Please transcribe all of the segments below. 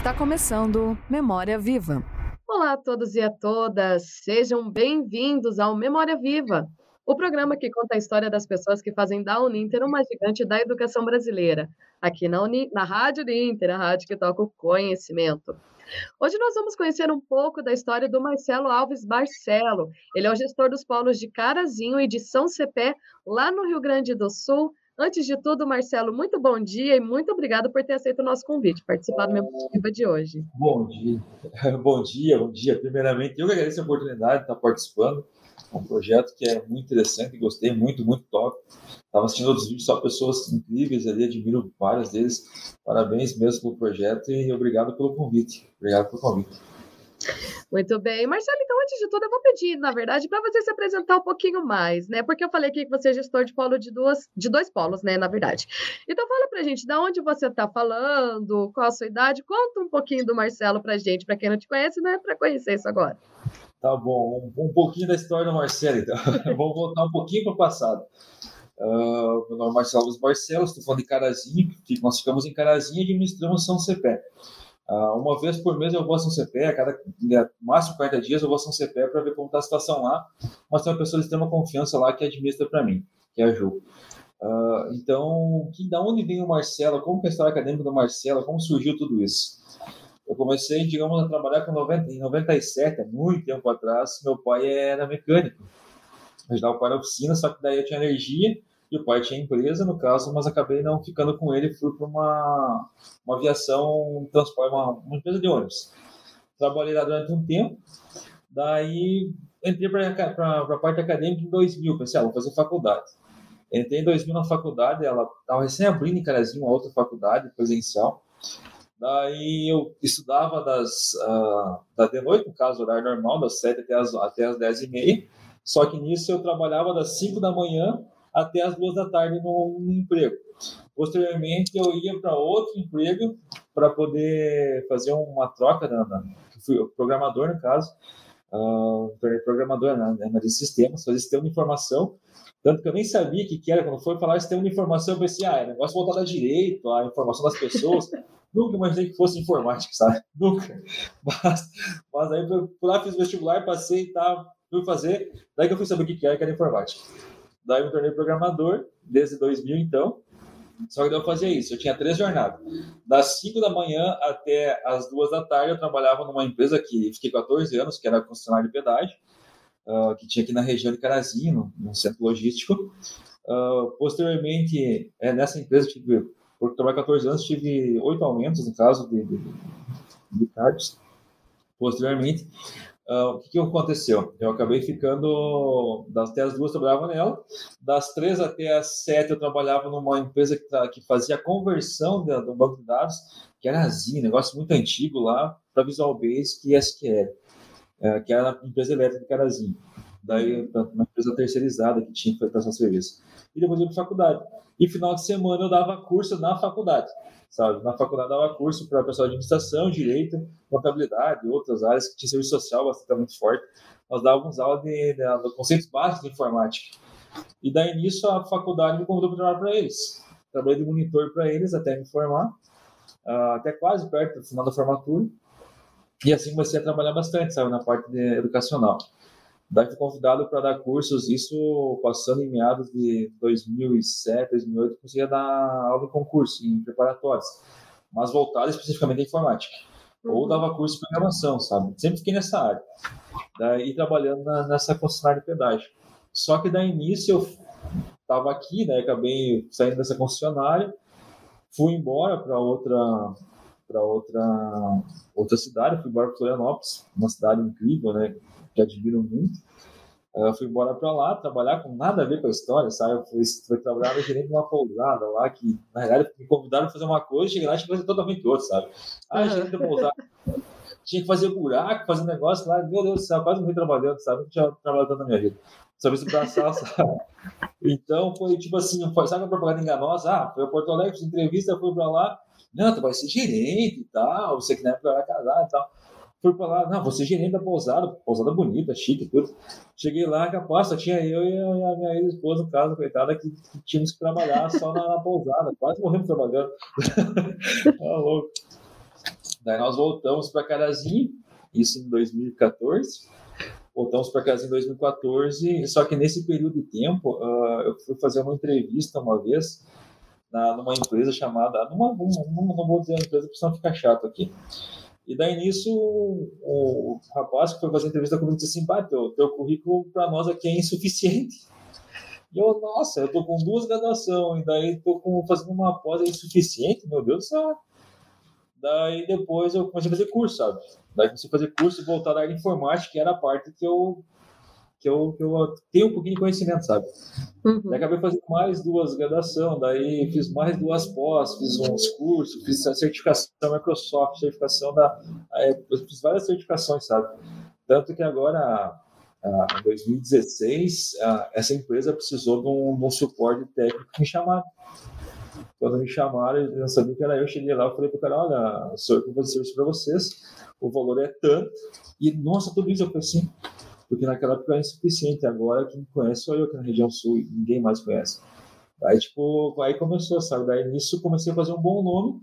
Está começando Memória Viva. Olá a todos e a todas, sejam bem-vindos ao Memória Viva, o programa que conta a história das pessoas que fazem da Uninter uma gigante da educação brasileira, aqui na, Uni, na Rádio Uninter, a rádio que toca o conhecimento. Hoje nós vamos conhecer um pouco da história do Marcelo Alves Barcelo. Ele é o gestor dos polos de Carazinho e de São Cepé, lá no Rio Grande do Sul, Antes de tudo, Marcelo, muito bom dia e muito obrigado por ter aceito o nosso convite, participar do meu Viva de hoje. Bom dia, bom dia, bom dia. Primeiramente, eu que agradeço a oportunidade de estar participando. É um projeto que é muito interessante, gostei muito, muito top. Estava assistindo outros vídeos, só pessoas incríveis ali, admiro várias deles. Parabéns mesmo pelo projeto e obrigado pelo convite. Obrigado pelo convite. Muito bem. Marcelo, então, antes de tudo, eu vou pedir, na verdade, para você se apresentar um pouquinho mais, né? Porque eu falei aqui que você é gestor de polo de duas, de dois polos, né? Na verdade. Então, fala pra gente de onde você está falando, qual a sua idade, conta um pouquinho do Marcelo pra gente, para quem não te conhece, né? Para conhecer isso agora. Tá bom, um, um pouquinho da história do Marcelo, então. Vamos voltar um pouquinho para o passado. Uh, meu nome é Marcelo Barcelos, estou falando de Carazinho, nós ficamos em Carazinho e administramos São Cepé. Uh, uma vez por mês eu vou a São Cepé, a cada né, máximo 40 dias eu vou a São Cepé para ver como está a situação lá, mas tem uma pessoa de extrema confiança lá que administra para mim, que é a Ju. Uh, então, que, da onde vem o Marcelo? Como que é a história acadêmica do Marcelo? Como surgiu tudo isso? Eu comecei, digamos, a trabalhar com 90, em 97, há muito tempo atrás. Meu pai era mecânico. Ajudava o pai na oficina, só que daí eu tinha energia e o pai tinha empresa, no caso, mas acabei não ficando com ele, fui para uma, uma aviação, transporte, uma, uma empresa de ônibus. Trabalhei lá durante um tempo, daí entrei para a parte acadêmica em 2000, pensei, ah, vou fazer faculdade. Entrei em 2000 na faculdade, ela estava recém abrindo em Carazinho uma outra faculdade presencial. Daí eu estudava das, uh, da de noite, no caso, horário normal, das 7 até as, até as 10 e meia. Só que nisso eu trabalhava das 5 da manhã até as duas da tarde no, no emprego. Posteriormente, eu ia para outro emprego para poder fazer uma troca, na, na, fui programador, no caso, uh, programador na, na de sistemas, fazer sistema de informação, tanto que eu nem sabia o que, que era, quando foi falar sistema de informação, eu pensei, ah, é negócio voltado a direito, a informação das pessoas, nunca imaginei que fosse informática, sabe? Nunca. Mas, mas aí fui lá, fiz vestibular, passei e tal, fui fazer, daí que eu fui saber o que, que era, que era informática. Daí eu me tornei programador, desde 2000 então. Só que eu fazia isso, eu tinha três jornadas. Das 5 da manhã até as 2 da tarde, eu trabalhava numa empresa que fiquei 14 anos, que era concessionária de pedágio, uh, que tinha aqui na região de Carazinho, no, centro logístico. Uh, posteriormente, é, nessa empresa, tive, por trabalhar 14 anos, tive oito aumentos, no caso, de, de, de cargos. Posteriormente, Uh, o que, que, aconteceu? Eu acabei ficando das até as duas trabalhava nela, das três até as sete eu trabalhava numa empresa que, que fazia conversão de, do banco de dados, que era assim, negócio muito antigo lá, para Visual Basic e SQL, uh, que era a empresa elétrica de Carazinho. Daí, uma empresa terceirizada que tinha que essa serviço. E depois eu fui para faculdade. E final de semana eu dava curso na faculdade sabe? Na faculdade dava curso para pessoal de administração, direito, contabilidade, outras áreas que tinha serviço social bastante muito forte. Nós dávamos aula de, de, de conceitos básicos de informática. E daí nisso a faculdade me convidou para trabalhar para eles. Trabalhei de monitor para eles até me formar, uh, até quase perto do final da formatura. E assim comecei a trabalhar bastante, sabe, na parte educacional. Daí fui convidado para dar cursos, isso passando em meados de 2007, 2008, conseguia dar aula em concurso, em preparatórios, mas voltado especificamente à informática. Uhum. Ou dava curso de programação, sabe? Sempre fiquei nessa área. Daí trabalhando na, nessa concessionária de pedágio. Só que daí início eu estava aqui, né? Acabei saindo dessa concessionária, fui embora para outra para outra outra cidade, fui embora para Florianópolis, uma cidade incrível, né? Que admiro muito. Eu fui embora para lá trabalhar com nada a ver com a história, sabe? Eu fui, fui trabalhar no gerente de uma pousada lá, que na realidade me convidaram para fazer uma coisa, cheguei lá e tinha que fazer totalmente outra, sabe? Ah, gerente da pousada. tinha que fazer buraco, fazer negócio lá, meu Deus do céu, quase morri trabalhando, sabe? Não tinha trabalhado tanto na minha vida. Só se braçar, sabe? Então foi tipo assim, foi, sabe a propaganda enganosa? Ah, foi a Porto Alegre, fiz entrevista, fui para lá, não, tu vai ser gerente e tal, você que na época era casado e tal. Fui pra lá, não, você gerente da pousada, pousada bonita, chique, tudo. Cheguei lá, capaz, só tinha eu e a minha ex-esposa, no caso, coitada, que, que, tínhamos que trabalhar só na, na pousada. Quase morremos trabalhando. tá louco. Daí nós voltamos para Carazinho, isso em 2014. Voltamos para casa em 2014, só que nesse período de tempo, uh, eu fui fazer uma entrevista uma vez na, numa empresa chamada. Numa, numa, não vou dizer a empresa, porque senão fica chato aqui. E daí nisso, o, o rapaz que foi fazer a entrevista comigo disse assim: Bateu, teu currículo para nós aqui é insuficiente. E eu, nossa, eu tô com duas graduações, e daí tô com, fazendo uma pós é insuficiente, meu Deus do céu. Daí depois eu comecei a fazer curso, sabe? Daí comecei a fazer curso e voltar da área informática, que era a parte que eu, que eu, que eu tenho um pouquinho de conhecimento, sabe? Uhum. Daí acabei fazendo mais duas graduações, daí fiz mais duas pós, fiz uns cursos, fiz a certificação Microsoft, certificação da. fiz várias certificações, sabe? Tanto que agora, em 2016, essa empresa precisou de um, de um suporte técnico que me chamaram. Quando me chamaram, eu não sabia que era eu, cheguei lá e falei para o cara, olha, sou eu que vou fazer serviço para vocês, o valor é tanto, e nossa, tudo isso eu falei assim, porque naquela época era insuficiente, agora quem conhece sou eu aqui na região sul, ninguém mais conhece. Aí, tipo, aí começou, sabe? Daí nisso comecei a fazer um bom nome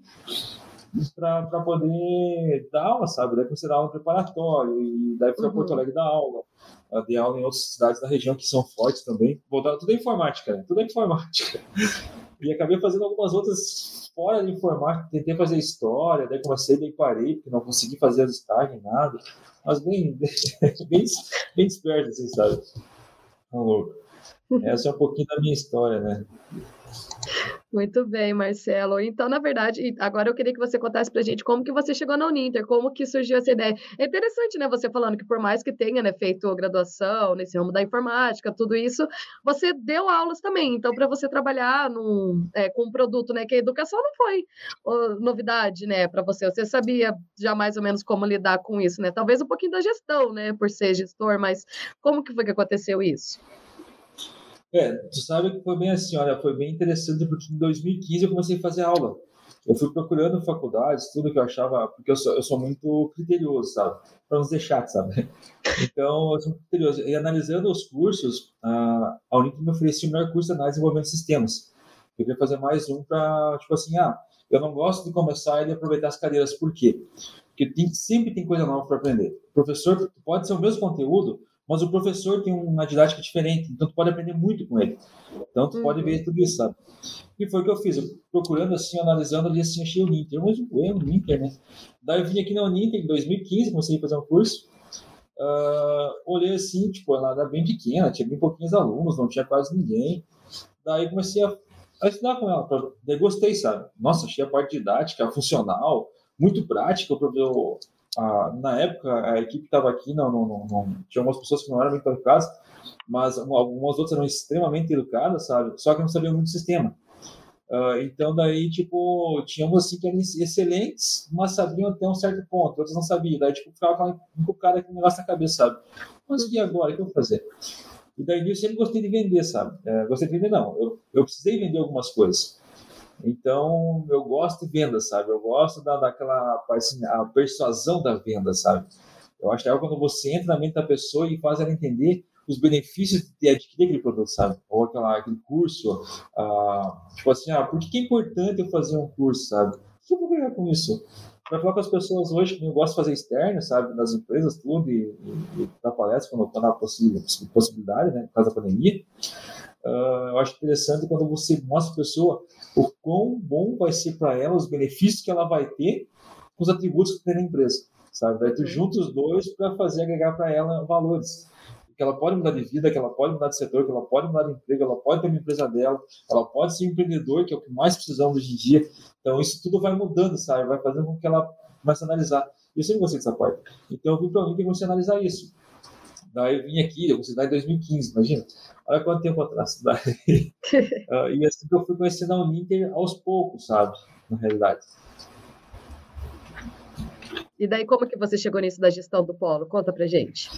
para poder dar aula, sabe? Daí comecei a dar aula preparatório, e daí fui uhum. a Porto Alegre dar aula. Eu dei aula em outras cidades da região que são fortes também. Voltando, tudo é informática, né? Tudo é informática. E acabei fazendo algumas outras fora de informática. Tentei fazer história, daí comecei, daí parei, porque não consegui fazer as destaque, nada. Mas bem, bem, bem desperto, assim, sabe? Tá louco. Essa é um pouquinho da minha história, né? Muito bem, Marcelo. Então, na verdade, agora eu queria que você contasse pra gente como que você chegou na Uninter, como que surgiu essa ideia. É interessante, né, você falando que por mais que tenha, né, feito graduação nesse ramo da informática, tudo isso, você deu aulas também. Então, para você trabalhar num, é, com um produto, né, que a educação não foi novidade, né, para você. Você sabia já mais ou menos como lidar com isso, né? Talvez um pouquinho da gestão, né, por ser gestor, mas como que foi que aconteceu isso? É, tu sabe que foi bem assim, olha, foi bem interessante porque em 2015 eu comecei a fazer aula. Eu fui procurando faculdades, tudo que eu achava, porque eu sou, eu sou muito criterioso, sabe? Para não chato, sabe? Então, eu sou muito criterioso. E analisando os cursos, a, a Unicamp me oferecia o melhor curso de análise de desenvolvimento de sistemas. Eu queria fazer mais um para, tipo assim, ah, eu não gosto de começar e aproveitar as cadeiras. Por quê? Porque tem, sempre tem coisa nova para aprender. Professor pode ser o mesmo conteúdo, mas o professor tem uma didática diferente, então tu pode aprender muito com ele. Então tu uhum. pode ver tudo isso, sabe? E foi o que eu fiz, eu, procurando assim, analisando ali assim, achei o Ninter, mas o erro no Ninter, né? Daí eu vim aqui na Uninter em 2015, comecei a fazer um curso, uh, olhei assim, tipo, ela era bem pequena, tinha bem pouquinhos alunos, não tinha quase ninguém. Daí comecei a, a estudar com ela, pra, daí gostei, sabe? Nossa, achei a parte didática, funcional, muito prática, eu, a, na época, a equipe estava aqui, não, não, não, não, tinha algumas pessoas que não eram muito educadas, mas algumas outras eram extremamente educadas, sabe? Só que não sabiam muito sistema. Uh, então, daí, tipo, tínhamos assim que eram excelentes, mas sabiam até um certo ponto, outros não sabiam. Daí, tipo, ficava encucado aquele negócio na cabeça, sabe? Mas e agora? O que eu vou fazer? E daí eu sempre gostei de vender, sabe? É, gostei de vender, não. Eu, eu precisei vender algumas coisas. Então, eu gosto de venda, sabe? Eu gosto da, daquela assim, a persuasão da venda, sabe? Eu acho que é quando você entra na mente da pessoa e faz ela entender os benefícios de adquirir aquele produto, sabe? Ou aquela, aquele curso. Ah, tipo assim, ah, por que é importante eu fazer um curso, sabe? O que eu vou ganhar com isso? Para falar com as pessoas hoje que eu gosto de fazer externo, sabe? Nas empresas, tudo, e, e, e dar palestra quando, quando há possibilidade, né? Por causa da pandemia. Uh, eu acho interessante quando você mostra a pessoa o quão bom vai ser para ela, os benefícios que ela vai ter com os atributos que tem na empresa, sabe? Daí tu uhum. junta os dois para fazer agregar para ela valores. Que ela pode mudar de vida, que ela pode mudar de setor, que ela pode mudar de emprego, ela pode ter uma empresa dela, ela pode ser um empreendedor, que é o que mais precisamos hoje em dia. Então, isso tudo vai mudando, sabe? Vai fazendo com que ela comece a analisar. Eu sempre gostei dessa parte. Então, eu vim para mim e comecei a analisar isso. Daí eu vim aqui, eu comecei em 2015, imagina. Olha quanto tempo atrás. Daí, uh, e assim que eu fui conhecendo a Uninter aos poucos, sabe? Na realidade. E daí como que você chegou nisso da gestão do polo? Conta pra gente.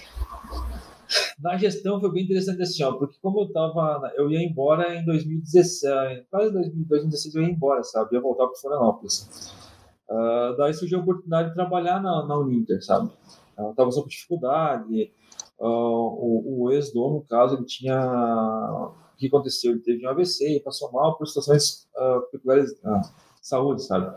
Na gestão foi bem interessante assim, ó, porque como eu tava, eu ia embora em 2016, quase 2016 eu ia embora, sabe? Eu ia voltar para Florianópolis. Uh, daí surgiu a oportunidade de trabalhar na, na Uninter, sabe? Eu tava com dificuldade, o, o ex-dono, no caso, ele tinha. O que aconteceu? Ele teve um AVC e passou mal por situações uh, peculiares de uh, saúde, sabe?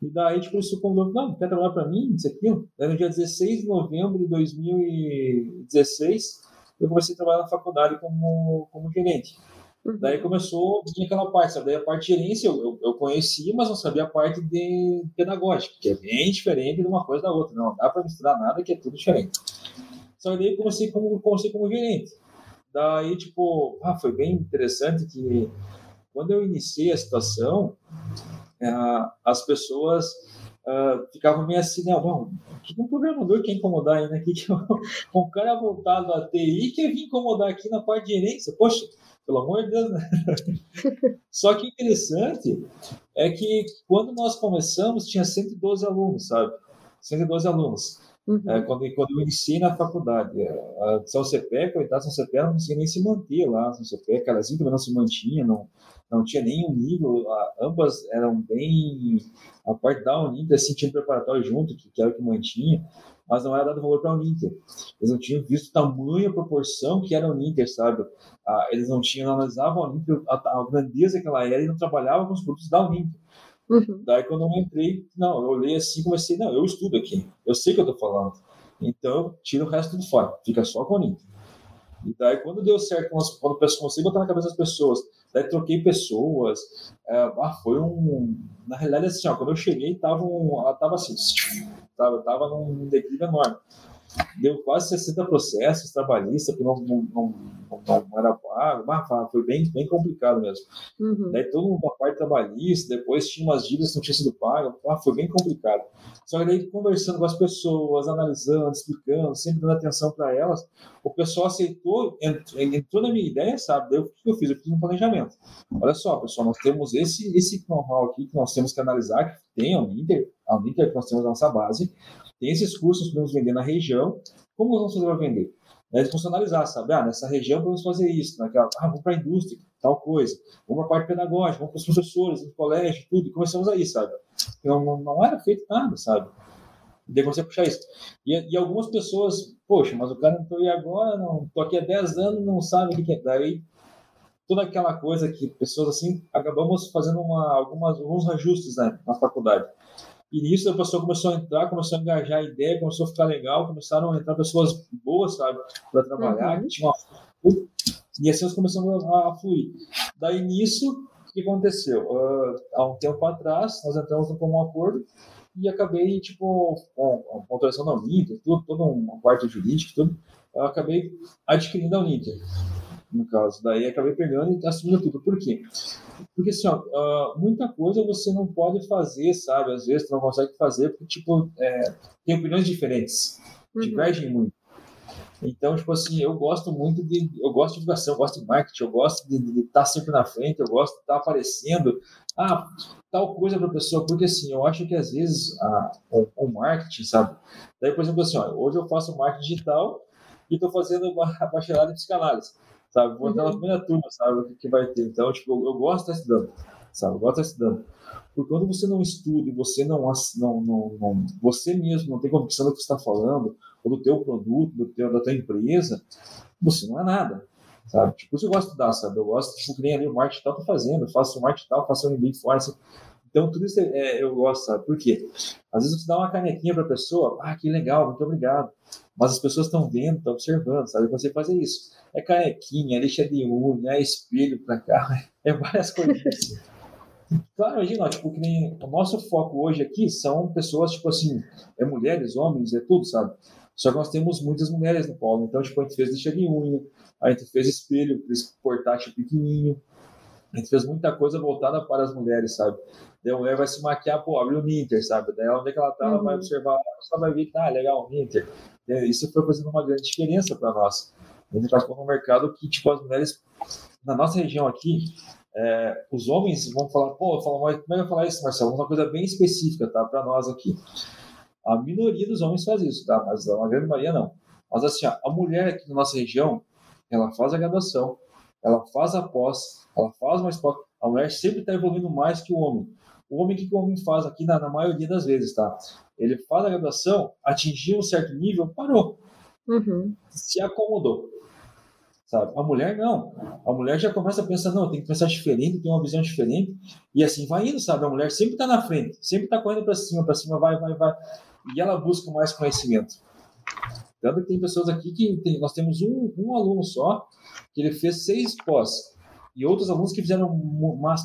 E daí, tipo, isso convidou, não, quer trabalhar para mim, isso aqui? Daí, no dia 16 de novembro de 2016, eu comecei a trabalhar na faculdade como, como gerente. Uhum. Daí começou, tinha aquela parte, sabe? Daí a parte de gerência eu, eu, eu, conhecia, mas não sabia a parte de pedagógica, que é bem diferente de uma coisa da outra. Não dá para misturar nada, que é tudo diferente. Só que daí comecei como, comecei como gerente. Daí, tipo, ah, foi bem interessante que quando eu iniciei a situação, uh, as pessoas uh, ficavam meio assim, né? Que um programador quer incomodar aí, né? Que, que um cara voltado a TI quer vir incomodar aqui na parte de gerência. Poxa, pelo amor de Deus, né? Só que interessante é que quando nós começamos, tinha 112 alunos, sabe? 112 alunos. Uhum. É, quando, quando eu iniciei na faculdade, a São Cepé, coitado, São Cepé não conseguia nem se manter lá, São Cepé, Carazinho também não se mantinha, não, não tinha nenhum nível, ambas eram bem, a parte da Uninter, assim, tinha um preparatório junto, que, que era o que mantinha, mas não era dado valor para a Uninter. Eles não tinham visto tamanho, proporção que era a Uninter, sabe? Ah, eles não tinham, analisavam a Uninter, a, a grandeza que ela era e não trabalhavam com os produtos da Uninter. Uhum. Daí, quando eu entrei, não, eu olhei assim, comecei, não, eu estudo aqui, eu sei o que eu estou falando. Então, tira o resto do fora, fica só com a Uninter. E daí, quando deu certo, quando eu a botar na cabeça das pessoas, daí troquei pessoas, é, ah, foi um. Na realidade, assim, ó, quando eu cheguei, tava um, ela tava assim, tava, tava num declínio enorme deu quase 60 processos trabalhistas que não, não, não, não era pago, mas foi bem, bem complicado mesmo. Uhum. Daí todo mundo a parte trabalhista, depois tinha umas dívidas que não tinham sido pagas, ah, foi bem complicado. Só que daí conversando com as pessoas, analisando, explicando, sempre dando atenção para elas, o pessoal aceitou, entrou, entrou, na minha ideia, sabe? Daí o que eu fiz? Eu fiz um planejamento. Olha só, pessoal, nós temos esse, esse know-how aqui que nós temos que analisar, que tem a Uninter, a Uninter que nós temos a nossa base, tem esses cursos que podemos vender na região. Como vamos fazer para vender? Né, funcionalizar, sabe? Ah, nessa região podemos fazer isso, naquela, ah, vamos para a indústria, tal coisa. Vamos para a parte pedagógica, vamos para os professores, no colégio, tudo. E começamos aí, sabe? Não, não, não era feito nada, sabe? Daí você puxar isso. E, e, algumas pessoas, poxa, mas o cara entrou aí agora, não, estou aqui há 10 anos, não sabe o que é. Daí, toda aquela coisa que pessoas assim, acabamos fazendo uma, algumas, alguns ajustes né, na faculdade. E nisso a pessoa começou a entrar, começou a engajar a ideia, começou a ficar legal, começaram a entrar pessoas boas, sabe, para trabalhar, uhum. que tinham uma... E assim nós começamos a, a fluir. Daí nisso, o que aconteceu? Uh, há um tempo atrás, nós entramos no comum acordo e acabei, tipo, com a autorização da Uninter, tudo, toda uma parte jurídica, tudo, eu acabei adquirindo a Uninter no caso. Daí acabei pegando e assumindo tudo. Por quê? Porque, assim, ó, uh, muita coisa você não pode fazer, sabe? Às vezes você não consegue fazer porque, tipo, é, tem opiniões diferentes, uhum. divergem muito. Então, tipo assim, eu gosto muito de. Eu gosto de divulgação, eu gosto de marketing, eu gosto de, estar sempre na frente, eu gosto de estar aparecendo. Ah, tal coisa para a pessoa, porque assim, eu acho que às vezes a, o, o, marketing, sabe? Daí, por exemplo, assim, ó, hoje eu faço marketing digital e estou fazendo uma bacharelado em psicanálise sabe? Vou entrar na uhum. primeira turma, sabe? O que, que vai ter. Então, tipo, eu, eu gosto de estar estudando, sabe? Eu gosto de estar estudando. Porque quando você não estuda e você não, não, não, não, você mesmo não tem convicção do que você está falando, ou do teu produto, do teu, da tua empresa, você não é nada, sabe? Tipo, isso eu gosto de estudar, sabe? Eu gosto, tipo, que nem ali o marketing tal, tô fazendo, eu faço o marketing tal, faço um e fora, assim. Então, tudo isso é, é, eu gosto, sabe? Por quê? Às vezes você dá uma canequinha para a pessoa, ah, que legal, muito obrigado. Mas as pessoas estão vendo, estão observando, sabe? Você fazer isso é canequinha, é lixa de unha, é espelho para cá, é várias coisas. Claro, imagina, tipo, que nem o nosso foco hoje aqui são pessoas, tipo assim, é mulheres, homens, é tudo, sabe? Só que nós temos muitas mulheres no polo, então, tipo, a gente fez lixa de unha, a gente fez espelho, fez portátil pequenininho, a gente fez muita coisa voltada para as mulheres, sabe? Daí a mulher vai se maquiar, pô, abriu o Ninter, sabe? Daí onde é que ela tá, ela vai uhum. observar, só vai ver que, ah, legal, o Ninter. Isso foi fazendo uma grande diferença para nós. A gente está no mercado que, tipo, as mulheres, na nossa região aqui, é, os homens vão falar, pô, falo, mas como é que eu falar isso, Marcelo? Uma coisa bem específica, tá, para nós aqui. A minoria dos homens faz isso, tá, mas a grande maioria não. Mas assim, ó, a mulher aqui na nossa região, ela faz a graduação, ela faz a pós, ela faz mais pós. A mulher sempre está evoluindo mais que o homem. O homem, o que o homem faz aqui, na, na maioria das vezes, tá? Ele faz a graduação, atingiu um certo nível, parou. Uhum. Se acomodou sabe? A mulher não. A mulher já começa a pensar, não, tem que pensar diferente, tem uma visão diferente, e assim vai indo, sabe? A mulher sempre está na frente, sempre está correndo para cima, para cima, vai, vai, vai. E ela busca mais conhecimento. Tanto que tem pessoas aqui que tem, nós temos um, um aluno só, que ele fez seis pós, e outros alunos que fizeram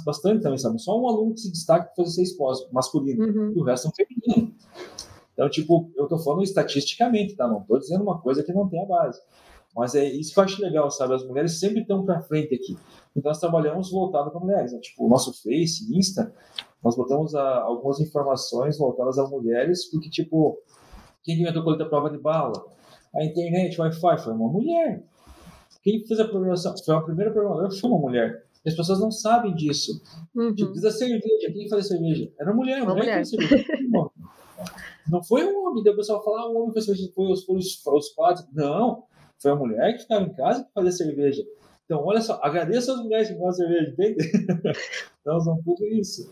bastante também, sabe? Só um aluno que se destaca para fazer seis pós, masculino, uhum. e o resto é feminino. Então, tipo, eu estou falando estatisticamente, tá? Não estou dizendo uma coisa que não tem a base. Mas é isso que eu acho legal, sabe? As mulheres sempre estão para frente aqui. Então nós trabalhamos voltado para mulheres. Né? Tipo, o nosso Face, Insta, nós botamos a, algumas informações voltadas a mulheres, porque, tipo, quem inventou coleta prova de bala? A internet, Wi-Fi, foi uma mulher. Quem fez a programação? Foi a primeira programadora, foi uma mulher. As pessoas não sabem disso. Uhum. Tipo, diz a cerveja, quem faz a cerveja? Era uma mulher, uma mulher. mulher. Não foi um homem. Daí o pessoal fala, ah, o homem fez cerveja, foi os, os, os padres. Não. Foi a mulher que ficava em casa que fazia cerveja. Então, olha só, agradeço as mulheres que fazem cerveja, entende? então, são tudo isso.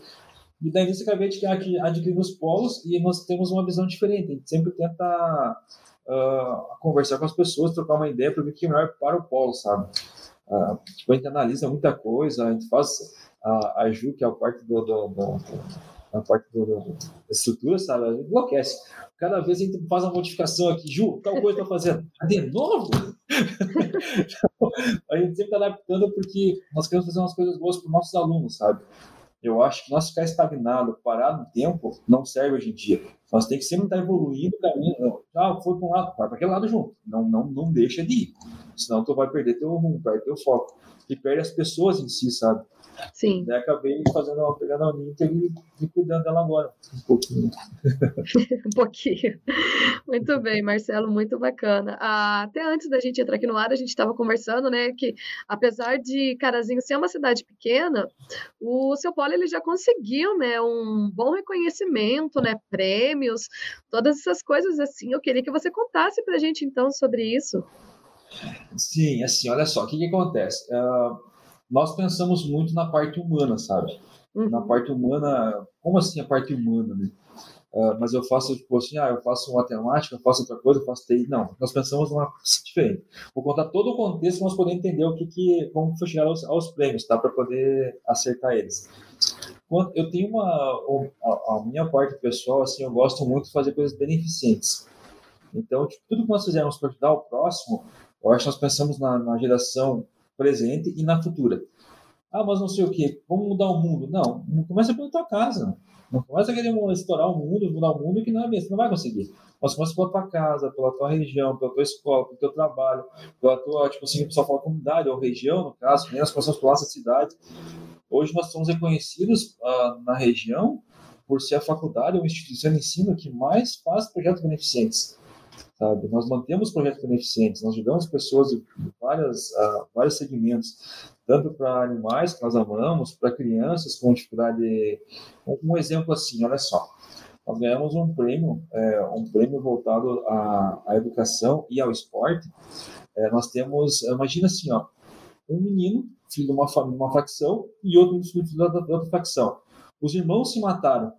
E daí, nisso, acabei de adquirir os polos e nós temos uma visão diferente. A gente sempre tenta uh, conversar com as pessoas, trocar uma ideia para ver o que é melhor para o polo, sabe? Uh, tipo, a gente analisa muita coisa, a gente faz a, a Ju, que é a parte do, do, do, a parte do, do, da estrutura, sabe? Enlouquece. Cada vez a gente faz uma modificação aqui, Ju, tal coisa está fazendo. Ah, de novo? a gente sempre está adaptando porque nós queremos fazer umas coisas boas para os nossos alunos, sabe? Eu acho que nós ficar estagnado, parado no tempo, não serve hoje em dia. Nós temos que sempre estar evoluindo, caminho. Ah, foi para um lado, vai para aquele lado junto. Não, não, não deixa de ir. Senão tu vai perder teu rumo, perde teu foco. E perde as pessoas em si, sabe? Sim. Daí acabei fazendo, pegando a Uninter e, e cuidando dela agora, um pouquinho. um pouquinho. Muito bem, Marcelo, muito bacana. Ah, até antes da gente entrar aqui no ar, a gente estava conversando, né, que apesar de Carazinho ser uma cidade pequena, o seu polo ele já conseguiu, né, um bom reconhecimento, né, prêmios, todas essas coisas assim. Eu queria que você contasse para a gente então sobre isso. Sim, assim, olha só, o que, que acontece? Uh nós pensamos muito na parte humana, sabe? Uhum. Na parte humana, como assim a parte humana, né? Uh, mas eu faço, tipo assim, ah, eu faço matemática, eu faço outra coisa, eu faço TI. Não, nós pensamos numa coisa diferente. Vou contar todo o contexto para nós poder entender o que, que como foi chegar aos, aos prêmios, tá? Para poder acertar eles. Quando eu tenho uma, a, a, minha parte pessoal, assim, eu gosto muito de fazer coisas beneficentes. Então, tipo, tudo que nós fizermos para ajudar o próximo, eu acho que nós pensamos na, na geração presente e na futura. Ah, mas não sei o que, vamos mudar o mundo. Não, começa pela tua casa. Não começa a querer estourar o mundo, mudar o mundo, que não é mesmo, não vai conseguir. Mas começa pela tua casa, pela tua região, pela tua escola, pelo teu trabalho, pela tua, tipo assim, o pessoal fala comunidade, ou região, no caso, nem as pessoas pela nossa cidade. Hoje nós somos reconhecidos uh, na região por ser a faculdade ou instituição de ensino que mais faz projetos beneficentes sabe? Nós mantemos projetos beneficentes, nós ajudamos pessoas de várias, uh, vários segmentos, tanto para animais que nós amamos, para crianças com dificuldade. Um exemplo assim, olha só, nós ganhamos um prêmio, é, um prêmio voltado à, à, educação e ao esporte. É, nós temos, imagina assim, ó, um menino filho de uma, uma facção e outro filho da, da outra facção. Os irmãos se mataram,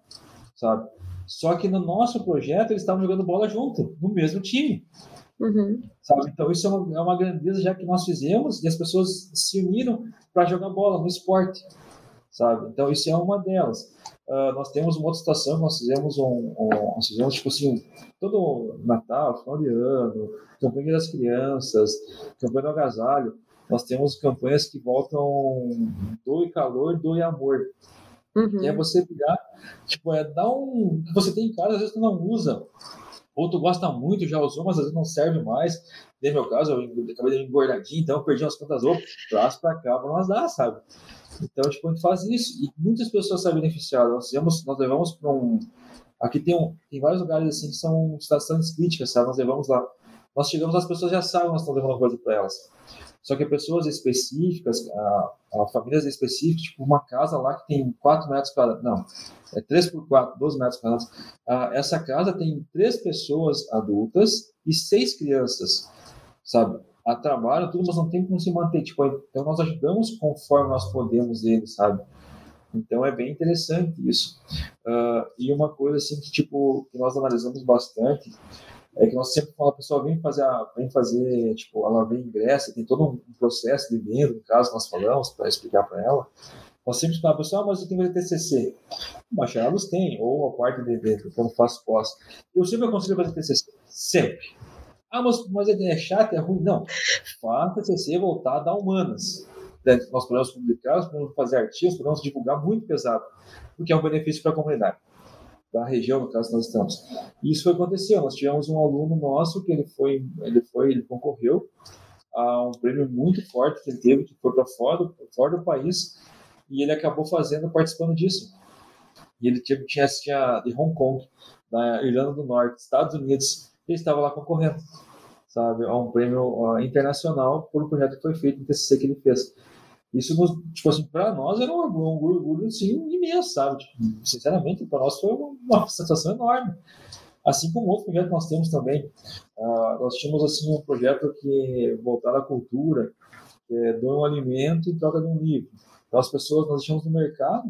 sabe? Só que no nosso projeto eles estavam jogando bola junto, no mesmo time. Uhum. Sabe? Então isso é uma, é uma, grandeza já que nós fizemos e as pessoas se uniram para jogar bola no esporte. Sabe? Então isso é uma delas. Uh, nós temos uma outra situação, nós fizemos um, um, nós fizemos tipo assim, todo Natal, final de ano, campanha das crianças, campanha do agasalho. Nós temos campanhas que voltam doe calor, doe amor. Uhum. Que é você pegar, tipo, é dar um. que você tem em casa, às vezes tu não usa. Ou gosta muito, já usou, mas às vezes não serve mais. No meu caso, eu acabei de engordadinho, então perdi umas quantas roupas, traz pra cá pra nós dar, sabe? Então, tipo, a gente faz isso e muitas pessoas saem beneficiadas. Nós, fizemos, nós levamos para um. Aqui tem, um, tem vários lugares assim que são estações críticas, sabe? Nós levamos lá. Nós chegamos, as pessoas já sabem, nós estamos levando coisa para elas. Só que pessoas específicas, a, a famílias específicas, tipo uma casa lá que tem 4 metros quadrados, não, é 3 por 4, 12 metros quadrados. Essa casa tem três pessoas adultas e seis crianças, sabe? A trabalho, tudo, mas não tem como se manter. Tipo, então nós ajudamos conforme nós podemos eles, sabe? Então é bem interessante isso. Uh, e uma coisa assim que tipo que nós analisamos bastante é que nós sempre quando a pessoa vem fazer, a, vem fazer, tipo, ela vem ingresso, tem todo um processo de venda, no caso nós falamos, para explicar para ela. Nós sempre falamos, pessoal, ah, mas eu tenho que fazer TCC. Bacharelos tem, ou a parte de dentro, quando faço pós. Eu sempre aconselho fazer TCC, sempre. Ah, mas, mas é chato, é ruim. Não. Faça TCC voltado a humanas. Nós podemos publicar, nós podemos fazer artigos, podemos divulgar muito pesado, porque é um benefício para a comunidade da região, no caso nós estamos. Isso aconteceu. Nós tivemos um aluno nosso que ele foi, ele foi, ele concorreu a um prêmio muito forte que ele teve, que foi para fora, fora do país, e ele acabou fazendo, participando disso. E ele tinha, tinha, tinha de Hong Kong, da Irlanda do Norte, Estados Unidos, ele estava lá concorrendo, sabe, a um prêmio internacional por um projeto que foi feito no TCC que ele fez. Isso, tipo assim, para nós era um orgulho, um orgulho assim, imenso, sabe? Tipo, sinceramente, para nós foi uma, sensação enorme. Assim como outro projeto que nós temos também. Uh, nós tínhamos assim um projeto que voltado à cultura, que é doa um alimento em troca de um livro. Então as pessoas, nós deixamos no mercado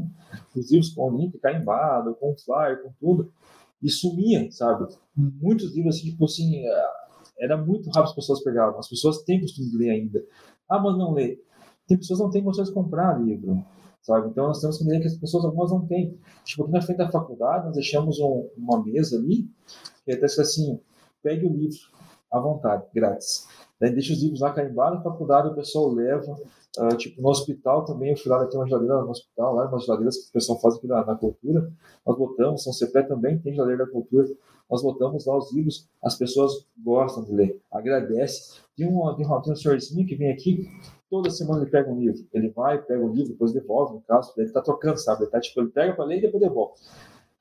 os livros com o link carimbado, com flyer, com tudo, e sumia, sabe? Muitos livros assim, tipo assim, é, era muito rápido as pessoas pegavam. As pessoas têm costume de ler ainda. Ah, mas não lê tem pessoas que não têm condições de comprar livro, sabe? Então nós temos que entender que as pessoas algumas não têm. Tipo, aqui na frente da faculdade nós deixamos um, uma mesa ali que até assim, pegue o livro à vontade, grátis. Daí deixa os livros lá carimbados na faculdade, o pessoal leva. Uh, tipo, no hospital também, eu fui lá, tem uma geladeira no hospital, lá, umas geladeiras que o pessoal faz aqui na, na cultura. Nós botamos, São Cepé também tem geladeira da cultura. Nós botamos lá os livros, as pessoas gostam de ler, agradece. Tem um, tem um, tem um senhorzinho que vem aqui, toda semana ele pega um livro. Ele vai, pega o um livro, depois devolve, no caso. Ele está trocando, sabe? Ele, tá, tipo, ele pega para ler e depois devolve.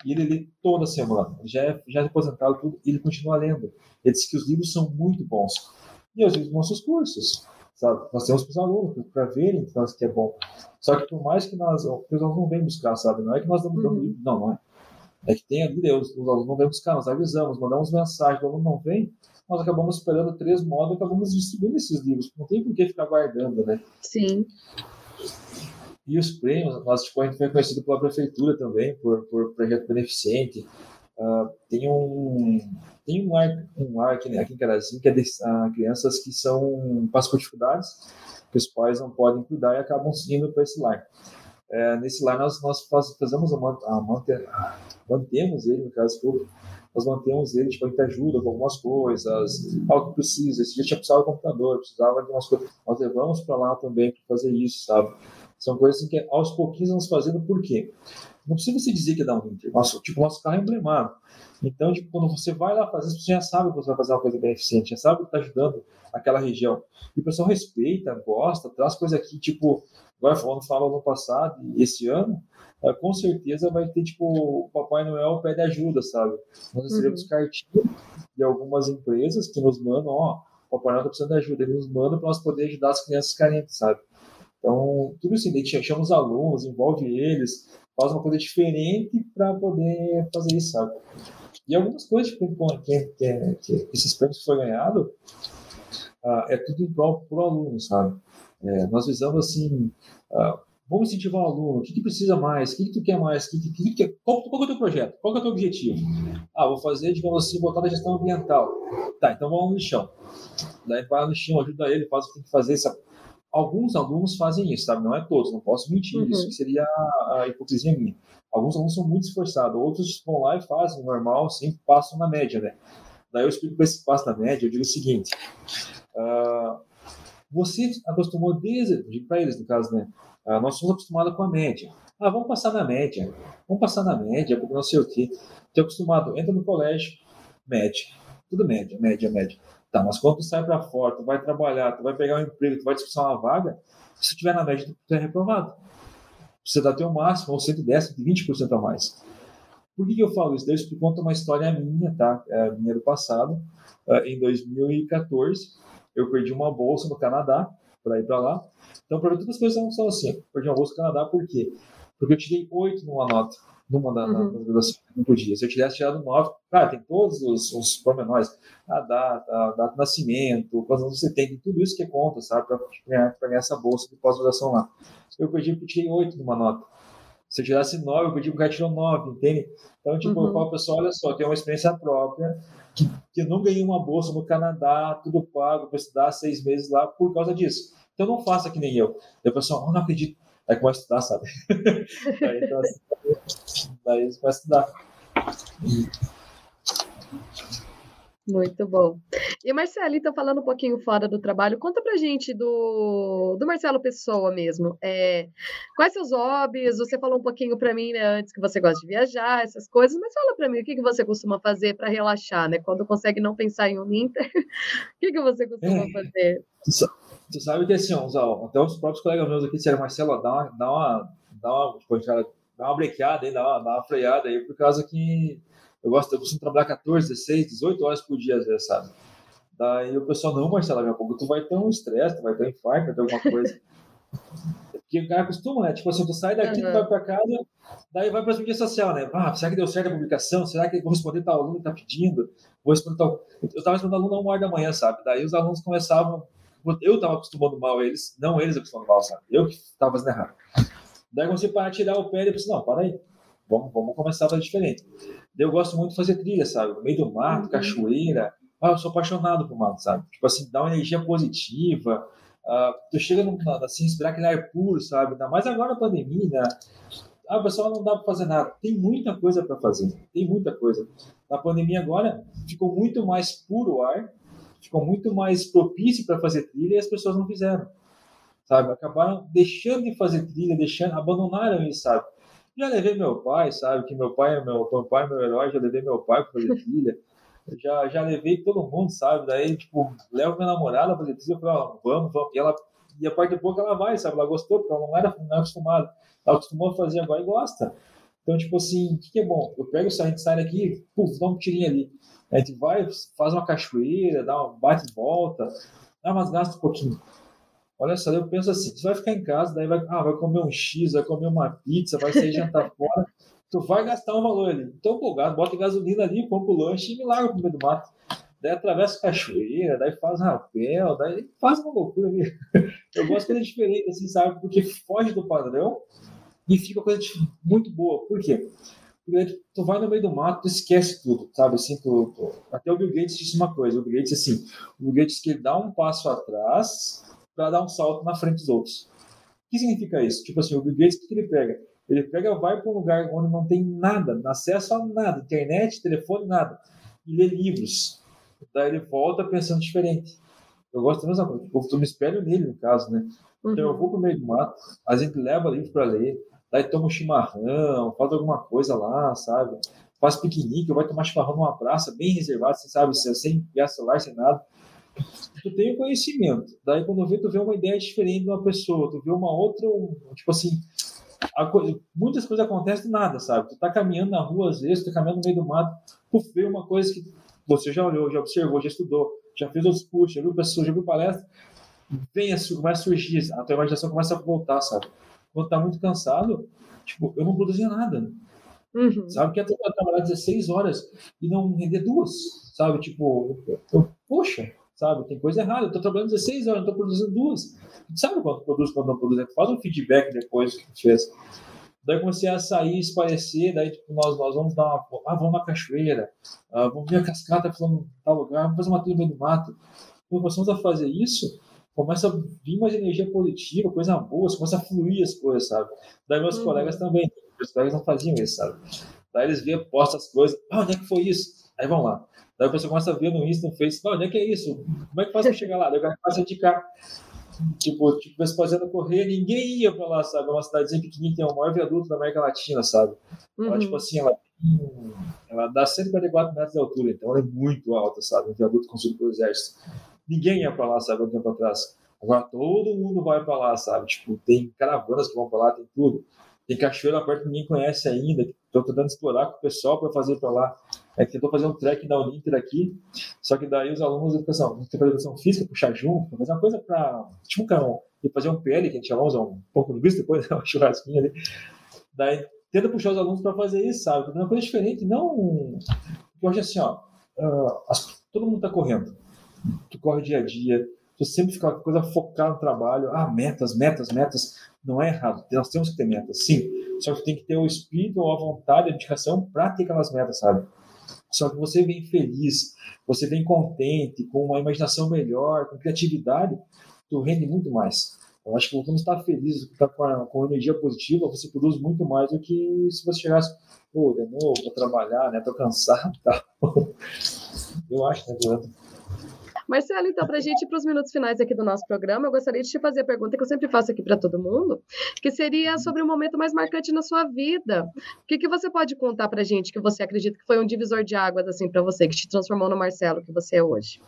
E ele lê toda semana. Já é, já é aposentado tudo e ele continua lendo. Ele diz que os livros são muito bons. E os livros dos nossos cursos. Sabe? Nós temos para os alunos, para verem que, nós, que é bom. Só que por mais que nós, nós não vem buscar, sabe? Não é que nós damos uhum. livro, não, não é. É que tem ali, Deus, os alunos não vêm buscar, nós avisamos, mandamos mensagem, o aluno não vem, nós acabamos esperando três módulos e acabamos distribuindo esses livros. Não tem por que ficar guardando, né? Sim. E os prêmios, nós, tipo, a gente foi conhecido pela prefeitura também, por, por projeto beneficente. Uh, tem um tem um ar, um ar aqui, aqui em Carazinho que é de uh, crianças que são passam por dificuldades, que os pais não podem cuidar e acabam indo para esse lar. É, nesse lar nós, nós faz, fazemos a, a, a, mantemos ele, no caso, nós mantemos ele, tipo, a gente ajuda com algumas coisas, algo que precisa. Esse dia tinha precisava de computador, precisava de umas coisas. Nós levamos para lá também para fazer isso, sabe? São coisas assim que aos pouquinhos vamos fazendo, por quê? Não precisa você dizer que Uninter. Nosso, tipo, nosso carro é emblemático. Então, tipo, quando você vai lá fazer, você já sabe que você vai fazer uma coisa beneficente, já sabe que está ajudando aquela região. E o pessoal respeita, gosta, traz coisa aqui, tipo, agora falando, fala no passado e esse ano, é, com certeza vai ter, tipo, o Papai Noel pede ajuda, sabe? Nós recebemos uhum. cartinhas de algumas empresas que nos mandam, ó, o Papai Noel está precisando de ajuda, eles nos mandam para nós poder ajudar as crianças carentes, sabe? Então, tudo isso, a gente chama os alunos, envolve eles, faz uma coisa diferente para poder fazer isso, sabe? E algumas coisas tipo, que, que, que, esses prêmios que foi ganhado uh, é tudo em prol pro aluno, sabe? É, nós visamos assim, uh, Vamos incentivar o aluno. O que, que precisa mais? O que, que tu quer mais? Que, que, que, qual, qual é o teu projeto? Qual é o teu objetivo? Ah, vou fazer, digamos assim, botar na gestão ambiental. Tá, então vamos no lixão. Daí vai no chão, ajuda ele, faz o que tem que fazer. Sabe? Alguns alunos fazem isso, sabe? Não é todos, não posso mentir. Uhum. Isso seria a hipocrisia minha. Alguns alunos são muito esforçados, outros vão lá e fazem normal, sempre passam na média, né? Daí eu explico para esse passo na média, eu digo o seguinte. Uh, você acostumou desde, para eles, no caso, né? Ah, nós somos acostumados com a média. Ah, vamos passar na média. Vamos passar na média, porque não sei o quê. Estou acostumado, entra no colégio, média. Tudo média, média, média. Tá, mas quando tu sai para fora, tu vai trabalhar, tu vai pegar um emprego, tu vai disputar uma vaga, se tu tiver na média, tu é reprovado. Dá teu máximo, ou 110, 120% a mais. Por que, que eu falo isso? Daí eu conto uma história minha, tá? É minha do passado. Uh, em 2014, eu perdi uma bolsa no Canadá para ir para lá. Então, para todas as coisas não são assim. Perdi uma bolsa no Canadá, por quê? Porque eu tirei oito numa nota, numa da, uhum. graduação, não podia. Se eu tivesse tirado nove, claro, tem todos os, os pormenores, a data, a data de nascimento, quantos anos você tem, tem tudo isso que é conta, sabe, para ganhar, ganhar essa bolsa de pós-graduação lá. Eu perdi porque tirei oito numa nota Se eu tirasse 9, eu pedi que o cara tirou 9, entende? Então, tipo, uhum. eu falo, pessoal, olha só, tem uma experiência própria, que, que eu não ganhei uma bolsa no Canadá, tudo pago, para estudar seis meses lá por causa disso. Então, não faça que nem eu. Daí o pessoal, oh, não acredito. Aí começa a estudar, sabe? daí, então, assim, daí começa a estudar. Muito bom. E Marcelo, então, falando um pouquinho fora do trabalho, conta pra gente do, do Marcelo Pessoa mesmo. É, quais seus hobbies? Você falou um pouquinho para mim né, antes que você gosta de viajar, essas coisas, mas fala para mim o que, que você costuma fazer para relaxar, né? Quando consegue não pensar em um Inter, o que, que você costuma é. fazer? Tu sabe que assim, até os próprios colegas meus aqui disseram, Marcelo, dá uma, dá uma, dá uma, tipo, dá uma brequeada aí, dá uma, dá uma freada aí, por causa que eu gosto, eu costumo trabalhar 14, 16, 18 horas por dia, às vezes, sabe? Daí o pessoal, não, Marcelo, daqui a pouco tu vai ter um estresse, tu vai ter um infarto, vai ter alguma coisa. Porque o cara acostuma, né? Tipo assim, tu sai daqui, uhum. tu vai pra casa, daí vai pra mídia social, né? Ah, será que deu certo a publicação? Será que eu vou responder tal aluno que tá pedindo? Vou responder tal... Eu tava respondendo aluno a uma hora da manhã, sabe? Daí os alunos começavam... Eu tava acostumando mal eles, não eles acostumando mal, sabe? Eu que tava fazendo errado. Daí comecei a tirar o pé e pensei, não, para aí. Vamos, vamos começar a diferente. Eu gosto muito de fazer trilha, sabe? No meio do mato, uhum. cachoeira. Ah, eu sou apaixonado por mato, sabe? Tipo assim, dá uma energia positiva. Uh, tu chega num, assim, respirar aquele ar puro, sabe? Ainda mais agora na pandemia, né? Ah, pessoal, não dá para fazer nada. Tem muita coisa para fazer. Tem muita coisa. Na pandemia agora, ficou muito mais puro o ar, ficou muito mais propício para fazer trilha e as pessoas não fizeram. Sabe? Acabaram deixando de fazer trilha, deixando, abandonaram isso, sabe? Já levei meu pai, sabe? Que meu pai é meu, meu pai é meu herói, já levei meu pai para fazer trilha. Já, já levei todo mundo, sabe? Daí, tipo, levo minha namorada para fazer trilha, eu falei, ó, vamos, vamos. E, ela, e a parte de pouco ela vai, sabe? Ela gostou, porque ela não era, não era acostumada. Ela acostumou a fazer agora e gosta. Então, tipo assim, o que, que, é bom? Eu pego, a gente sai daqui, puf, dá um tirinho ali. A gente vai, faz uma cachoeira, dá uma bate e volta, dá mas gasta um pouquinho. Olha só, eu penso assim, você vai ficar em casa, daí vai, ah, vai comer um X, vai comer uma pizza, vai sair jantar fora, tu vai gastar um valor ali. Então, pô, bota gasolina ali, compra o lanche e larga pro meio do mato. Daí atravessa cachoeira, daí faz rapel, daí faz uma loucura ali. Eu gosto de coisa diferente, assim, sabe? Porque foge do padrão e fica coisa muito boa. Por quê? Porque tu vai no meio do mato, tu esquece tudo, sabe? Assim, tu, tu... Até o Bill Gates disse uma coisa, o Bill Gates, assim, o Bill Gates que dá um passo atrás para dar um salto na frente dos outros. O que significa isso? Tipo assim, o Bill Gates, o que ele pega? Ele pega, vai para um lugar onde não tem nada, não acesso a nada, internet, telefone, nada, e lê livros. Daí ele volta pensando diferente. Eu gosto da mesma coisa. Eu me espelho nele, no caso, né? Uhum. Então eu vou para o meio do mato, a gente leva livro para ler, daí toma um chimarrão, faz alguma coisa lá, sabe? Faz piquenique, vai tomar chimarrão numa praça bem reservada, você sabe, sem celular, sem nada tu tem o conhecimento. Daí quando vê, tu vê uma ideia diferente de uma pessoa, tu vê uma outra, tipo assim, co... muitas coisas acontecem do nada, sabe? Tu tá caminhando na rua às vezes, tu tá caminhando no meio do mato, tu vê uma coisa que você já olhou, já observou, já estudou, já fez outros cursos, já viu pessoas, já viu palestra, vem a, começa a surgir, a tua imaginação começa a voltar, sabe? Quando tá muito cansado, tipo, eu não produzia nada. Uhum. Sabe que até trabalhar 16 horas e não render duas, sabe? Tipo, eu, poxa, sabe? Tem coisa errada. Eu estou trabalhando 16 horas, não estou produzindo duas. Sabe quanto produz, quando não produz? Faz um feedback depois que fez. Daí comecei a sair, esparecer, daí tipo, nós, nós vamos dar uma. Ah, vamos na cachoeira, ah, vamos ver a cascata falando tal lugar, vamos fazer uma trilha no meio do mato. Quando começamos a fazer isso, começa a vir mais energia positiva, coisa boa, começa a fluir as coisas, sabe? Daí meus uhum. colegas também, meus colegas não faziam isso, sabe? Daí eles viam, postam as coisas, ah, onde é que foi isso? Aí vão lá. Daí a pessoa começa a ver no Insta, no Facebook, onde é que é isso? Como é que faz para chegar lá? Daí o cara começa a indicar. Tipo, tipo, fazendo correr, ninguém ia para lá, sabe? É uma cidadezinha pequenininha, tem o maior viaduto da América Latina, sabe? Uhum. Ela, tipo assim, ela, ela dá 144 metros de altura, então ela é muito alta, sabe? Um viaduto construído pelo exército. Ninguém ia para lá, sabe, um tempo atrás. Agora todo mundo vai para lá, sabe? Tipo, tem caravanas que vão para lá, tem tudo. Tem cachoeira perto que ninguém conhece ainda, estou tentando explorar com o pessoal para fazer para lá. É que tentou fazer um trek da Uninter aqui, só que daí os alunos de educação, de educação física, puxar junto, fazer uma coisa para, tipo, um, e fazer um PL, que a gente chama, um pouco vista, depois um churrasquinho ali. Daí tenta puxar os alunos para fazer isso, sabe? Uma coisa diferente, não. Porque hoje, assim, ó, as, todo mundo está correndo. Tu corre dia a dia, você sempre fica com coisa focada no trabalho, ah, metas, metas, metas, não é errado, nós temos que ter metas, sim, só que tem que ter o espírito ou a vontade, a dedicação para ter aquelas metas, sabe? Só que você vem feliz, você vem contente, com uma imaginação melhor, com criatividade, tu rende muito mais. Eu acho que quando está feliz, está com, com energia positiva, você produz muito mais do que se você chegasse, pô, de novo, vou trabalhar, né? Tô cansado, tá? Eu acho, né, Eduardo? Marcelo, então, para a gente ir para os minutos finais aqui do nosso programa, eu gostaria de te fazer a pergunta que eu sempre faço aqui para todo mundo, que seria sobre o momento mais marcante na sua vida. O que, que você pode contar para a gente que você acredita que foi um divisor de águas assim para você, que te transformou no Marcelo que você é hoje?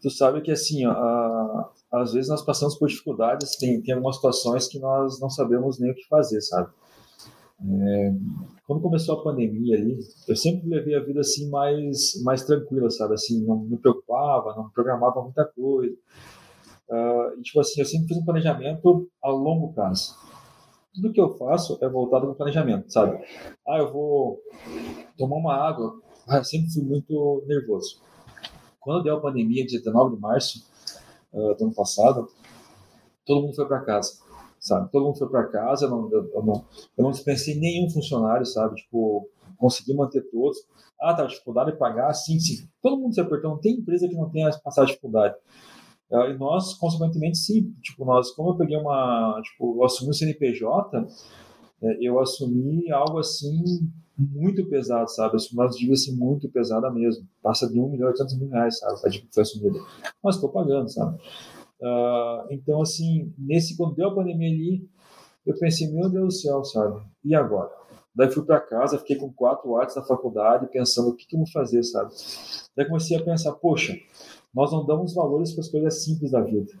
Tu sabe que assim, a, às vezes nós passamos por dificuldades, tem, tem algumas situações que nós não sabemos nem o que fazer, sabe? É, quando começou a pandemia ali, eu sempre levei a vida assim mais mais tranquila, sabe? Assim, não me preocupava, não programava muita coisa. Uh, e, tipo assim, eu sempre fiz um planejamento a longo prazo. Tudo que eu faço é voltado para planejamento, sabe? Ah, eu vou tomar uma água. Ah, eu sempre fui muito nervoso. Quando deu a pandemia, dia 19 de março uh, do ano passado, todo mundo foi para casa sabe? Todo mundo foi para casa, eu não, eu, não, eu não dispensei nenhum funcionário, sabe? Tipo, consegui manter todos. Ah, tá, dificuldade de pagar? Sim, sim. Todo mundo se apertou, não tem empresa que não tenha passado dificuldade. Uh, e nós, consequentemente, sim. Tipo, nós, como eu peguei uma, tipo, eu assumi o CNPJ, é, eu assumi algo assim muito pesado, sabe? Uma dívida assim muito pesada mesmo. Passa de 1 milhão e 800 mil reais, sabe? Foi assumida. Mas estou pagando, sabe? Uh, então, assim, nesse, quando deu a pandemia ali, eu pensei, meu Deus do céu, sabe? E agora? Daí fui para casa, fiquei com quatro artes na faculdade, pensando o que, que eu vou fazer, sabe? Daí comecei a pensar, poxa, nós não damos valores para as coisas simples da vida.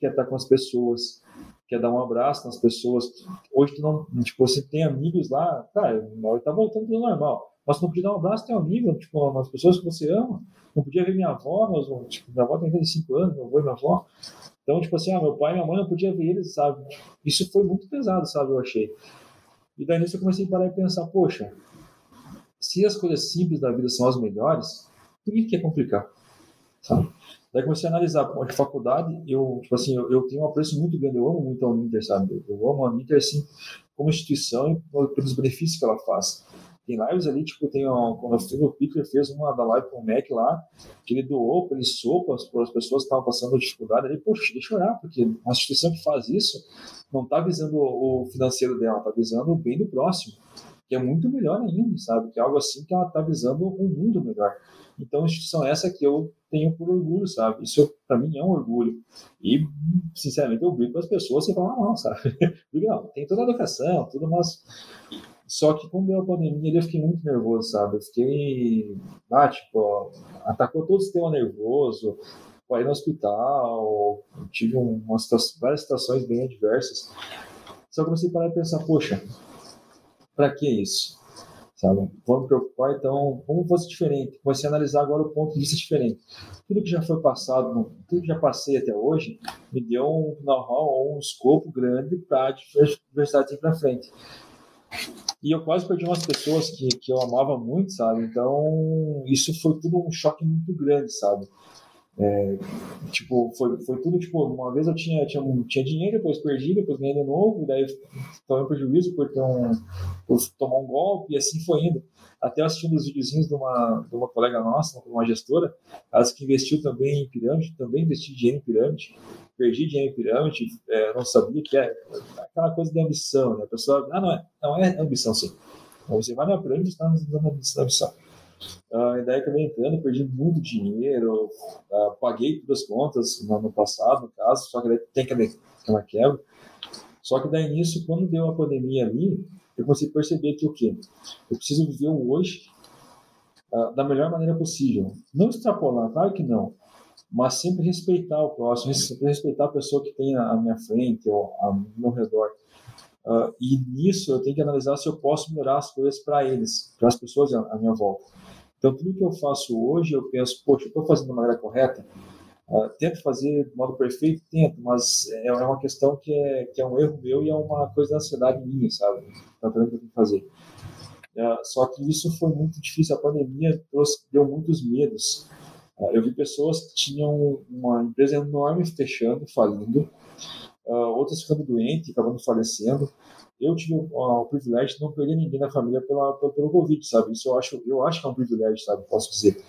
Quer estar com as pessoas, quer dar um abraço nas pessoas. Hoje tu não, tipo, você tem amigos lá, cara, tá voltando tudo normal. Mas não podia dar um abraço teu amigo, tipo, nas pessoas que você ama. Não podia ver minha avó, mas, tipo, minha avó tem 25 anos, meu avô e minha avó. Então, tipo assim, ah, meu pai e minha mãe não podia ver eles, sabe? Isso foi muito pesado, sabe? Eu achei. E daí nisso eu comecei a parar e pensar, poxa, se as coisas simples da vida são as melhores, por que, que é complicar? Sabe? Daí comecei a analisar, a faculdade, eu, tipo assim, eu, eu, tenho um apreço muito grande, eu amo muito a Uninter, sabe? Eu amo a Uninter, assim, como instituição e pelos benefícios que ela faz. Tem lives ali, tipo, tem um, quando o Picker fez uma da live com o Mac lá, que ele doou para ele sopas para as pessoas que estavam passando dificuldade ali, poxa, deixa eu olhar, porque uma instituição que faz isso não está visando o financeiro dela, está visando o bem do próximo, que é muito melhor ainda, sabe? Que é algo assim que ela está visando um mundo melhor. Então, a instituição essa que eu tenho por orgulho, sabe? Isso para mim é um orgulho. E, sinceramente, eu brigo com as pessoas e falo, ah, não, sabe? não, tem toda a educação, tudo, mas só que quando deu a pandemia, eu fiquei muito nervoso, sabe? Eu fiquei, ah, tipo, atacou todo o sistema nervoso, foi no hospital, tive umas várias situações bem adversas. Só comecei a parar e pensar, poxa, para que isso? Sabe? Vamos preocupar, então, como fosse diferente? Comecei a analisar agora o ponto de vista diferente. Tudo que já foi passado, tudo que já passei até hoje, me deu um know-how, um escopo grande para a diversidade ir para frente. E eu quase perdi umas pessoas que, que eu amava muito, sabe? Então, isso foi tudo um choque muito grande, sabe? É, tipo, foi, foi tudo, tipo, uma vez eu tinha, tinha, tinha dinheiro, depois perdi, depois ganhei de novo, e daí tomei um prejuízo por, ter um, por tomar um golpe, e assim foi indo. Até assistindo os videozinhos de uma, de uma colega nossa, uma gestora, ela que investiu também em pirâmide, também investiu dinheiro em pirâmide, perdi dinheiro em pirâmide, é, não sabia que é aquela coisa de ambição, né? A pessoa, ah, não é, não é ambição, sim. Você vai na pirâmide está dando ambição. Uh, e daí acabei entrando, perdi muito dinheiro, uh, paguei todas as contas no ano passado, no caso, só que daí tem que uma quebra. Só que daí nisso, quando deu a pandemia ali, eu a perceber que o quê? Eu preciso viver o hoje uh, da melhor maneira possível. Não extrapolar, claro que não, mas sempre respeitar o próximo, sempre respeitar a pessoa que tem à minha frente ou ao meu redor. Uh, e nisso eu tenho que analisar se eu posso melhorar as coisas para eles, para as pessoas à minha volta. Então, tudo que eu faço hoje, eu penso, poxa, estou fazendo da maneira correta? Uh, tento fazer do modo perfeito? Tento, mas é, é uma questão que é, que é um erro meu e é uma coisa da ansiedade minha, sabe? Tá vendo que eu tenho que fazer. Uh, só que isso foi muito difícil. A pandemia trouxe, deu muitos medos. Uh, eu vi pessoas que tinham uma empresa enorme fechando, falindo, outras ficando doentes, acabando falecendo. Eu tive o privilégio de não perder ninguém na família pela, pelo, pelo Covid, sabe? Isso eu acho, eu acho que é um privilégio, sabe? Posso dizer.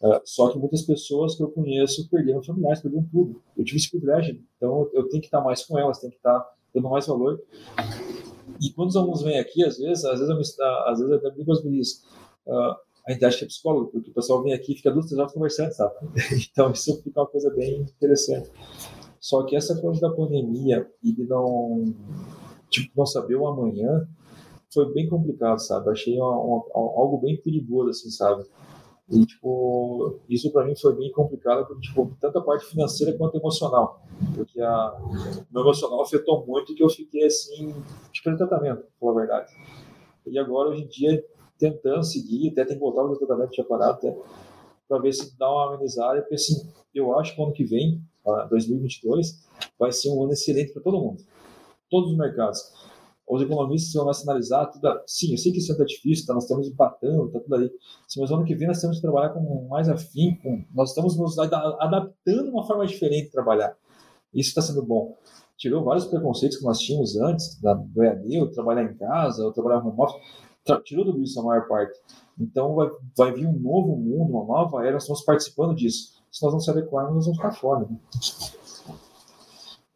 Uh, só que muitas pessoas que eu conheço perderam familiares, perderam tudo. Eu tive esse privilégio, então eu tenho que estar mais com elas, tenho que estar dando mais valor. E quando os alunos vêm aqui, às vezes, às vezes eu, me, às vezes eu até brinco com as meninas, uh, a gente acha que é psicólogo, porque o pessoal vem aqui e fica duas, três horas conversando, sabe? Então isso fica uma coisa bem interessante. Só que essa coisa da pandemia e de não, tipo, não saber o amanhã foi bem complicado, sabe? Achei uma, uma, algo bem perigoso, assim, sabe? E, tipo, isso para mim foi bem complicado, porque, tipo, tanto a parte financeira quanto emocional. Porque a, o meu emocional afetou muito que eu fiquei, assim, tipo, de tratamento, pra falar a verdade. E agora, hoje em dia, tentando seguir, até tem que voltar no tratamento, parado até, para ver se dá uma amenizada, porque, assim, eu acho que o ano que vem, 2022, vai ser um ano excelente para todo mundo. Todos os mercados os economistas vão nacionalizar tudo. Sim, eu sei que isso está difícil, tá, nós estamos empatando, está tudo aí. Sim, mas ano que vem nós temos que trabalhar com mais afinco, nós estamos nos adaptando uma forma diferente de trabalhar. Isso está sendo bom. Tirou vários preconceitos que nós tínhamos antes, da, do EAD, o trabalhar em casa, o trabalhar home office, tirou tudo isso a maior parte. Então vai, vai vir um novo mundo, uma nova era, nós estamos participando disso. Se nós não se adequarmos, nós vamos ficar fora. Né?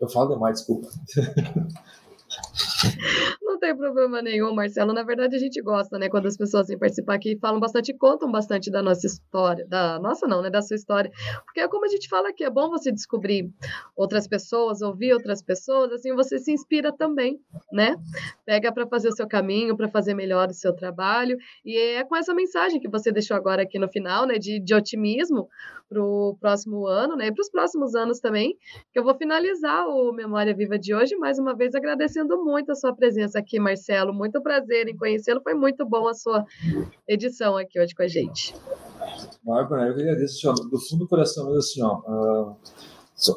Eu falo demais, desculpa. Tem problema nenhum, Marcelo. Na verdade, a gente gosta, né? Quando as pessoas vêm participar aqui falam bastante, contam bastante da nossa história. Da nossa, não, né? Da sua história. Porque é como a gente fala aqui, é bom você descobrir outras pessoas, ouvir outras pessoas, assim você se inspira também, né? Pega para fazer o seu caminho, para fazer melhor o seu trabalho. E é com essa mensagem que você deixou agora aqui no final, né? De, de otimismo para o próximo ano, né? E para os próximos anos também, que eu vou finalizar o Memória Viva de hoje, mais uma vez agradecendo muito a sua presença aqui, Marcelo. Muito prazer em conhecê-lo. Foi muito bom a sua edição aqui hoje com a gente. Bárbara, eu queria agradecer, assim, do fundo do coração, mas assim, ó, uh,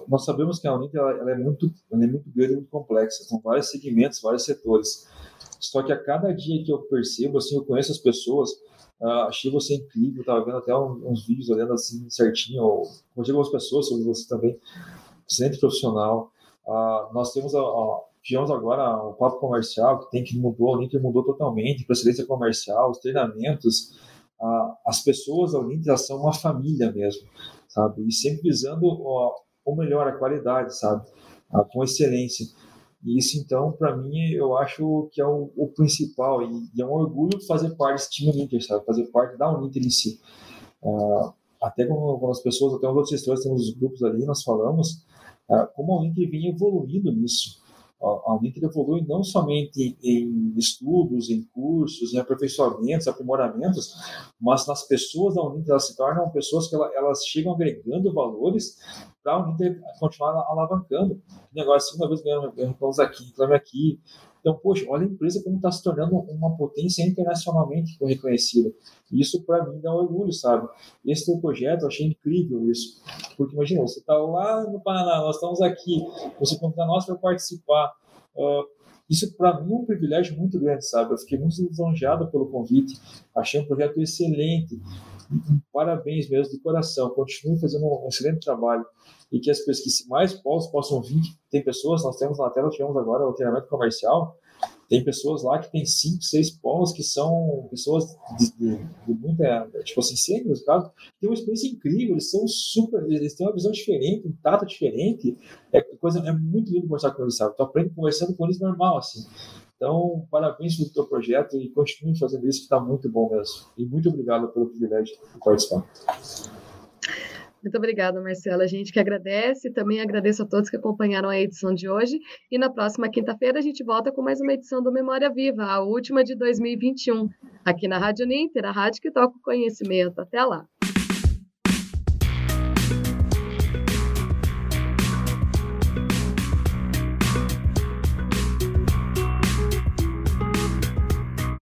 nós sabemos que a Uninter ela, ela, é muito, ela é muito grande muito complexa. São vários segmentos, vários setores. Só que a cada dia que eu percebo, assim, eu conheço as pessoas, Uh, achei você incrível, estava vendo até uns, uns, vídeos olhando assim certinho, conversei com algumas pessoas sobre você também, excelente profissional. Uh, nós temos a, a, tivemos agora o papo comercial que tem que mudou, o Ninter mudou totalmente, para excelência comercial, os treinamentos, uh, as pessoas da Uninter são uma família mesmo, sabe? E sempre visando o melhor, a qualidade, sabe? com excelência. E isso, então, para mim, eu acho que é o, o principal. E, e, é um orgulho fazer parte desse time Uninter, sabe? Fazer parte da Uninter em si. Uh, até com, as pessoas, até os outros gestores, temos os grupos ali, nós falamos uh, como a Uninter vem evoluindo nisso. A Uninter evolui não somente em estudos, em cursos, em aperfeiçoamentos, aprimoramentos, mas nas pessoas da Uninter, elas se tornam pessoas que elas chegam agregando valores para a Uninter continuar alavancando. O negócio, segunda vez ganhando, ganhamos aqui, ganhamos aqui. Então, poxa, olha a empresa como está se tornando uma potência internacionalmente reconhecida. Isso, para mim, dá orgulho, sabe? Esse projeto, eu achei incrível isso. Porque, imagina, você está lá no Paraná, nós estamos aqui, você convida nós para participar. Uh, isso, para mim, é um privilégio muito grande, sabe? Eu fiquei muito lisonjeado pelo convite, achei um projeto excelente. Parabéns mesmo, de coração. Continue fazendo um excelente trabalho e que as pessoas mais polos possam vir. Tem pessoas, nós temos na tela, tivemos agora o treinamento comercial, tem pessoas lá que tem cinco, seis polos que são pessoas de, de, de muita, tipo assim, sêniores, caso, tem uma experiência incrível, eles são super, eles têm uma visão diferente, um tato diferente, é coisa, é muito lindo conversar com eles, sabe? Tu aprende conversando com eles normal, assim. Então, parabéns pelo teu projeto e continue fazendo isso, que está muito bom mesmo. E muito obrigado pelo privilégio de participar. Muito obrigada, Marcela. A gente que agradece. Também agradeço a todos que acompanharam a edição de hoje. E na próxima quinta-feira a gente volta com mais uma edição do Memória Viva, a última de 2021, aqui na Rádio Ninter, a rádio que toca o conhecimento. Até lá.